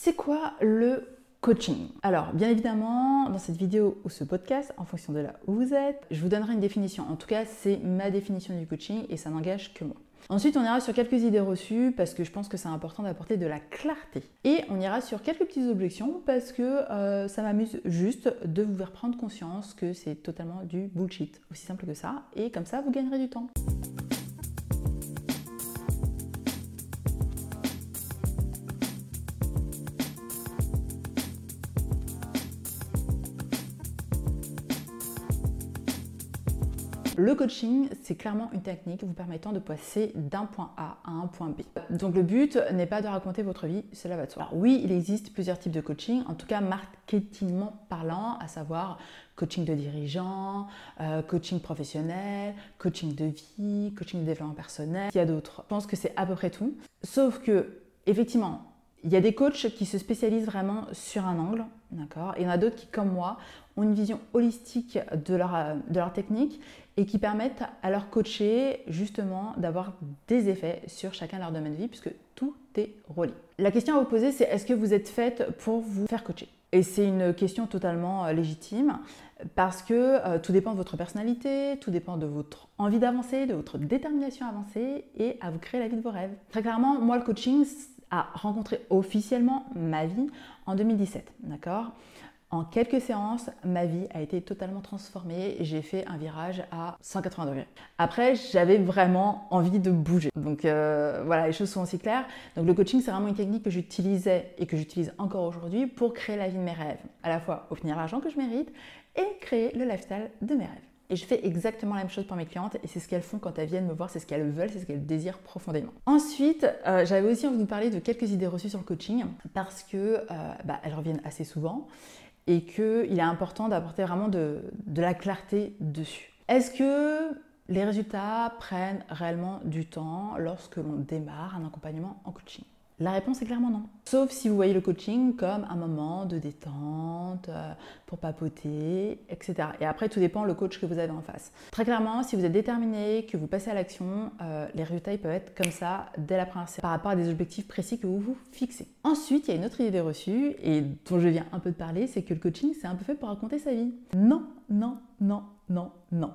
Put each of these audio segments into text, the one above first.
C'est quoi le coaching? Alors, bien évidemment, dans cette vidéo ou ce podcast, en fonction de là où vous êtes, je vous donnerai une définition. En tout cas, c'est ma définition du coaching et ça n'engage que moi. Ensuite, on ira sur quelques idées reçues parce que je pense que c'est important d'apporter de la clarté. Et on ira sur quelques petites objections parce que euh, ça m'amuse juste de vous faire prendre conscience que c'est totalement du bullshit. Aussi simple que ça. Et comme ça, vous gagnerez du temps. Le coaching, c'est clairement une technique vous permettant de passer d'un point A à un point B. Donc le but n'est pas de raconter votre vie, cela va de soi. Alors oui, il existe plusieurs types de coaching, en tout cas marketingment parlant, à savoir coaching de dirigeants, euh, coaching professionnel, coaching de vie, coaching de développement personnel. Il y a d'autres. Je pense que c'est à peu près tout. Sauf que, effectivement, il y a des coachs qui se spécialisent vraiment sur un angle, d'accord? Il y en a d'autres qui, comme moi, ont une vision holistique de leur, de leur technique et qui permettent à leur coacher justement d'avoir des effets sur chacun de leur domaine de vie puisque tout est relié. La question à vous poser, c'est est-ce que vous êtes faite pour vous faire coacher? Et c'est une question totalement euh, légitime parce que euh, tout dépend de votre personnalité, tout dépend de votre envie d'avancer, de votre détermination à avancer et à vous créer la vie de vos rêves. Très clairement, moi, le coaching a rencontré officiellement ma vie en 2017, d'accord? En quelques séances, ma vie a été totalement transformée et j'ai fait un virage à 180 degrés. Après, j'avais vraiment envie de bouger. Donc euh, voilà, les choses sont aussi claires. Donc le coaching, c'est vraiment une technique que j'utilisais et que j'utilise encore aujourd'hui pour créer la vie de mes rêves. À la fois obtenir l'argent que je mérite et créer le lifestyle de mes rêves. Et je fais exactement la même chose pour mes clientes et c'est ce qu'elles font quand elles viennent me voir, c'est ce qu'elles veulent, c'est ce qu'elles désirent profondément. Ensuite, euh, j'avais aussi envie de vous parler de quelques idées reçues sur le coaching parce que euh, bah, elles reviennent assez souvent et qu'il est important d'apporter vraiment de, de la clarté dessus. Est-ce que les résultats prennent réellement du temps lorsque l'on démarre un accompagnement en coaching? La réponse est clairement non. Sauf si vous voyez le coaching comme un moment de détente, euh, pour papoter, etc. Et après, tout dépend le coach que vous avez en face. Très clairement, si vous êtes déterminé, que vous passez à l'action, euh, les résultats peuvent être comme ça dès la première séance par rapport à des objectifs précis que vous vous fixez. Ensuite, il y a une autre idée reçue et dont je viens un peu de parler, c'est que le coaching, c'est un peu fait pour raconter sa vie. Non, non, non, non, non.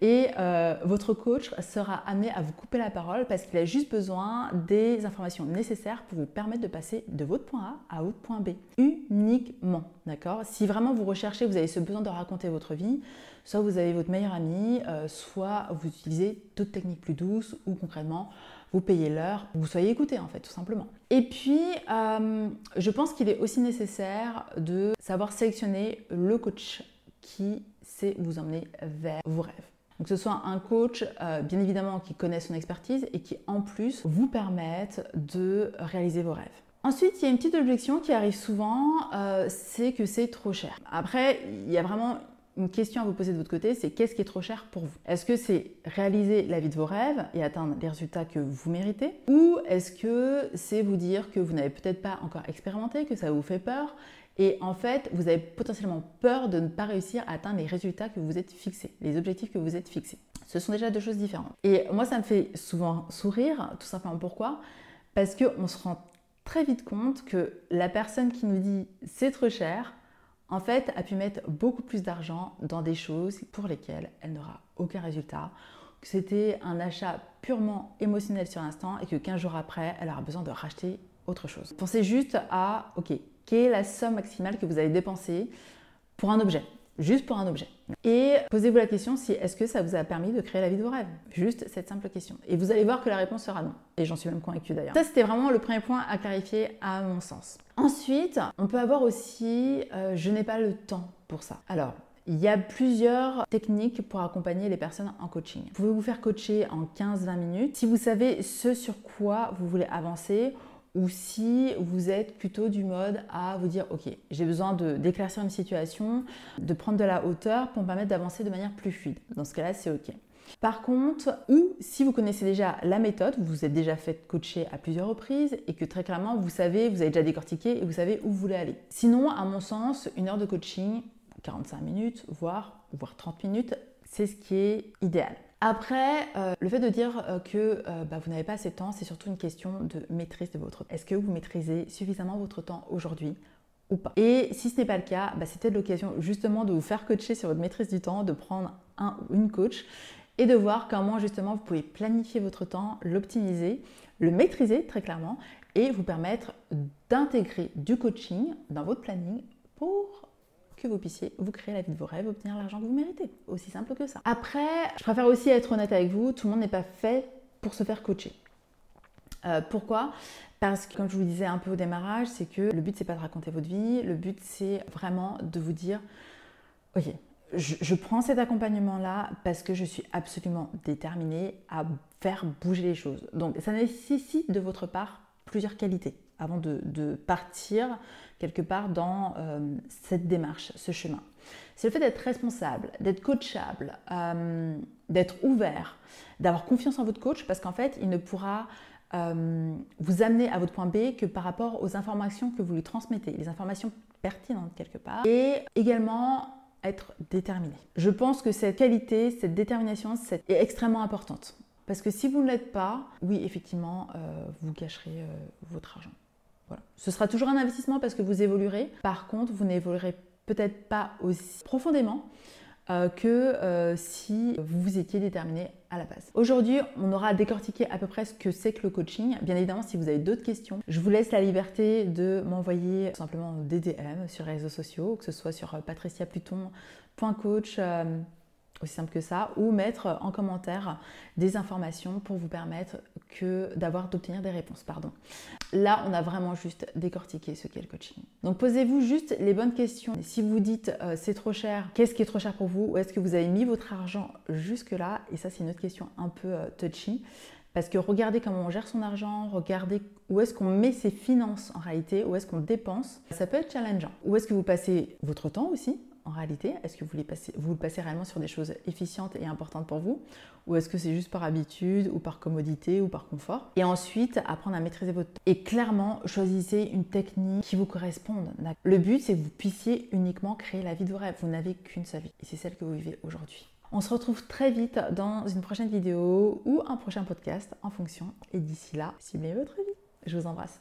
Et euh, votre coach sera amené à vous couper la parole parce qu'il a juste besoin des informations nécessaires pour vous permettre de passer de votre point A à votre point B. Uniquement, d'accord? Si vraiment vous recherchez, vous avez ce besoin de raconter votre vie, soit vous avez votre meilleur ami, euh, soit vous utilisez d'autres techniques plus douces ou concrètement, vous payez l'heure, vous soyez écouté en fait, tout simplement. Et puis, euh, je pense qu'il est aussi nécessaire de savoir sélectionner le coach qui sait vous emmener vers vos rêves. Donc ce soit un coach, euh, bien évidemment, qui connaît son expertise et qui en plus vous permette de réaliser vos rêves. Ensuite, il y a une petite objection qui arrive souvent, euh, c'est que c'est trop cher. Après, il y a vraiment une question à vous poser de votre côté, c'est qu'est-ce qui est trop cher pour vous? Est-ce que c'est réaliser la vie de vos rêves et atteindre les résultats que vous méritez? Ou est-ce que c'est vous dire que vous n'avez peut-être pas encore expérimenté, que ça vous fait peur? Et en fait, vous avez potentiellement peur de ne pas réussir à atteindre les résultats que vous êtes fixés, les objectifs que vous êtes fixés. Ce sont déjà deux choses différentes. Et moi, ça me fait souvent sourire, tout simplement pourquoi? Parce qu'on se rend très vite compte que la personne qui nous dit c'est trop cher, en fait, a pu mettre beaucoup plus d'argent dans des choses pour lesquelles elle n'aura aucun résultat, que c'était un achat purement émotionnel sur l'instant et que 15 jours après, elle aura besoin de racheter autre chose. Pensez juste à, ok, quelle est la somme maximale que vous avez dépensée pour un objet Juste pour un objet. Et posez-vous la question si est-ce que ça vous a permis de créer la vie de vos rêves? Juste cette simple question. Et vous allez voir que la réponse sera non. Et j'en suis même convaincue d'ailleurs. Ça, c'était vraiment le premier point à clarifier à mon sens. Ensuite, on peut avoir aussi euh, je n'ai pas le temps pour ça. Alors, il y a plusieurs techniques pour accompagner les personnes en coaching. Vous pouvez vous faire coacher en 15-20 minutes. Si vous savez ce sur quoi vous voulez avancer, ou si vous êtes plutôt du mode à vous dire ok j'ai besoin d'éclaircir une situation, de prendre de la hauteur pour me permettre d'avancer de manière plus fluide. Dans ce cas-là c'est ok. Par contre, ou si vous connaissez déjà la méthode, vous vous êtes déjà fait coacher à plusieurs reprises et que très clairement vous savez, vous avez déjà décortiqué et vous savez où vous voulez aller. Sinon, à mon sens, une heure de coaching, 45 minutes, voire, voire 30 minutes, c'est ce qui est idéal. Après, euh, le fait de dire euh, que euh, bah, vous n'avez pas assez de temps, c'est surtout une question de maîtrise de votre temps. Est-ce que vous maîtrisez suffisamment votre temps aujourd'hui ou pas? Et si ce n'est pas le cas, bah, c'était l'occasion justement de vous faire coacher sur votre maîtrise du temps, de prendre un ou une coach et de voir comment justement vous pouvez planifier votre temps, l'optimiser, le maîtriser très clairement et vous permettre d'intégrer du coaching dans votre planning pour que vous puissiez vous créer la vie de vos rêves, obtenir l'argent que vous méritez. Aussi simple que ça. Après, je préfère aussi être honnête avec vous, tout le monde n'est pas fait pour se faire coacher. Euh, pourquoi? Parce que comme je vous disais un peu au démarrage, c'est que le but c'est pas de raconter votre vie, le but c'est vraiment de vous dire, ok, je, prends cet accompagnement là parce que je suis absolument déterminée à faire bouger les choses. Donc ça nécessite de votre part plusieurs qualités avant de, partir quelque part dans euh, cette démarche, ce chemin. C'est le fait d'être responsable, d'être coachable, euh, d'être ouvert, d'avoir confiance en votre coach parce qu'en fait, il ne pourra euh, vous amener à votre point B que par rapport aux informations que vous lui transmettez, les informations pertinentes quelque part, et également déterminé. Je pense que cette qualité, cette détermination est extrêmement importante. Parce que si vous ne l'êtes pas, oui, effectivement, vous gâcherez votre argent. Ce sera toujours un investissement parce que vous évoluerez. Par contre, vous n'évoluerez peut-être pas aussi profondément euh, que euh, si vous vous étiez déterminé à la base. Aujourd'hui, on aura décortiqué à peu près ce que c'est que le coaching. Bien évidemment, si vous avez d'autres questions, je vous laisse la liberté de m'envoyer simplement des DM sur les réseaux sociaux, que ce soit sur patriciapluton.coach aussi simple que ça, ou mettre en commentaire des informations pour vous permettre que d'avoir d'obtenir des réponses. Pardon. Là, on a vraiment juste décortiqué ce qu'est le coaching. Donc posez-vous juste les bonnes questions. Si vous dites euh, c'est trop cher, qu'est-ce qui est trop cher pour vous? Ou est-ce que vous avez mis votre argent jusque-là? Et ça, c'est une autre question un peu euh, touchy. Parce que regardez comment on gère son argent, regardez où est-ce qu'on met ses finances en réalité, où est-ce qu'on dépense. Ça peut être challengeant. Où est-ce que vous passez votre temps aussi en réalité Est-ce que vous, vous le passez réellement sur des choses efficientes et importantes pour vous Ou est-ce que c'est juste par habitude ou par commodité ou par confort? Et ensuite, apprendre à maîtriser votre temps. Et clairement, choisissez une technique qui vous corresponde. Le but, c'est que vous puissiez uniquement créer la vie de vos rêves. Vous n'avez qu'une seule vie. Et c'est celle que vous vivez aujourd'hui. On se retrouve très vite dans une prochaine vidéo ou un prochain podcast en fonction. Et d'ici là, ciblez votre vie. Je vous embrasse.